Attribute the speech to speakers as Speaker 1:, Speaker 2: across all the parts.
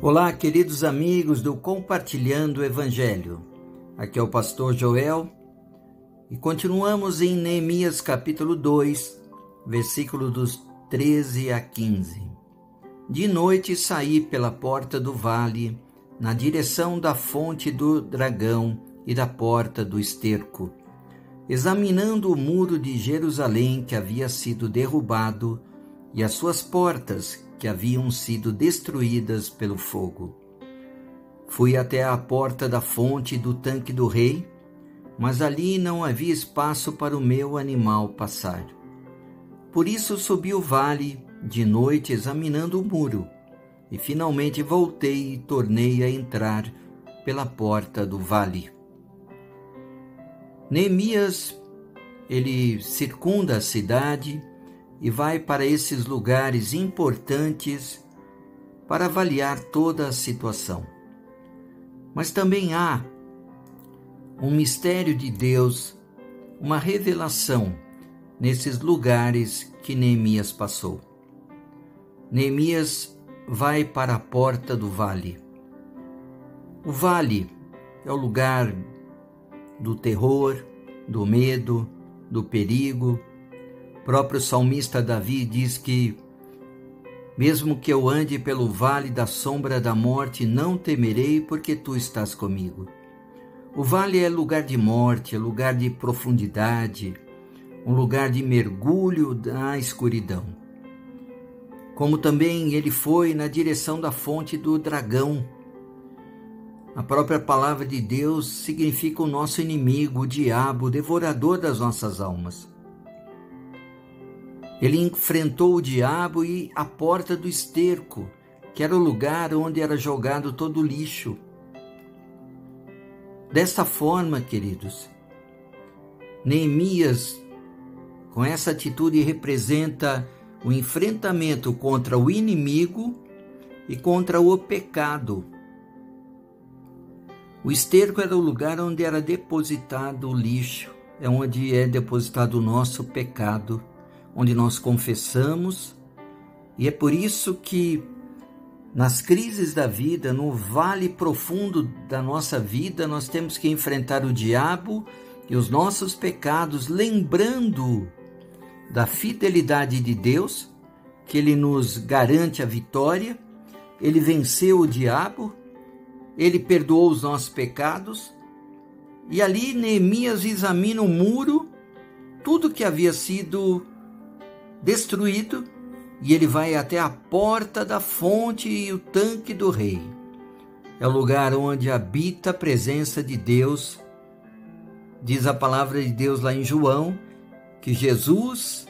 Speaker 1: Olá, queridos amigos do Compartilhando o Evangelho. Aqui é o pastor Joel e continuamos em Neemias capítulo 2, versículo dos 13 a 15. De noite saí pela porta do vale, na direção da fonte do dragão e da porta do esterco, examinando o muro de Jerusalém que havia sido derrubado e as suas portas que haviam sido destruídas pelo fogo. Fui até a porta da fonte do tanque do rei, mas ali não havia espaço para o meu animal passar. Por isso subi o vale de noite examinando o muro, e finalmente voltei e tornei a entrar pela porta do vale. Neemias, ele circunda a cidade e vai para esses lugares importantes para avaliar toda a situação. Mas também há um mistério de Deus, uma revelação nesses lugares que Neemias passou. Neemias vai para a porta do vale. O vale é o lugar do terror, do medo, do perigo, próprio salmista Davi diz que, mesmo que eu ande pelo vale da sombra da morte, não temerei, porque tu estás comigo. O vale é lugar de morte, é lugar de profundidade, um lugar de mergulho na escuridão. Como também ele foi na direção da fonte do dragão. A própria palavra de Deus significa o nosso inimigo, o diabo, o devorador das nossas almas. Ele enfrentou o diabo e a porta do esterco, que era o lugar onde era jogado todo o lixo. Desta forma, queridos, Neemias, com essa atitude, representa o enfrentamento contra o inimigo e contra o pecado. O esterco era o lugar onde era depositado o lixo, é onde é depositado o nosso pecado onde nós confessamos, e é por isso que nas crises da vida, no vale profundo da nossa vida, nós temos que enfrentar o diabo e os nossos pecados, lembrando da fidelidade de Deus, que ele nos garante a vitória, ele venceu o diabo, ele perdoou os nossos pecados, e ali Neemias examina o muro, tudo que havia sido destruído e ele vai até a porta da fonte e o tanque do rei. É o lugar onde habita a presença de Deus. Diz a palavra de Deus lá em João que Jesus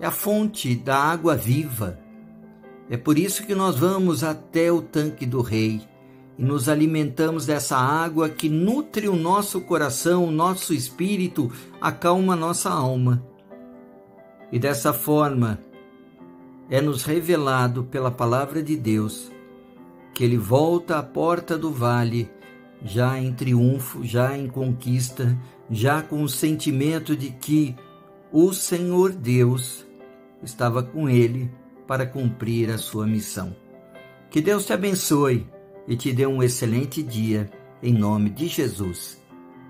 Speaker 1: é a fonte da água viva. É por isso que nós vamos até o tanque do rei e nos alimentamos dessa água que nutre o nosso coração, o nosso espírito, acalma a nossa alma. E dessa forma é nos revelado pela palavra de Deus que ele volta à porta do vale já em triunfo, já em conquista, já com o sentimento de que o Senhor Deus estava com ele para cumprir a sua missão. Que Deus te abençoe e te dê um excelente dia, em nome de Jesus.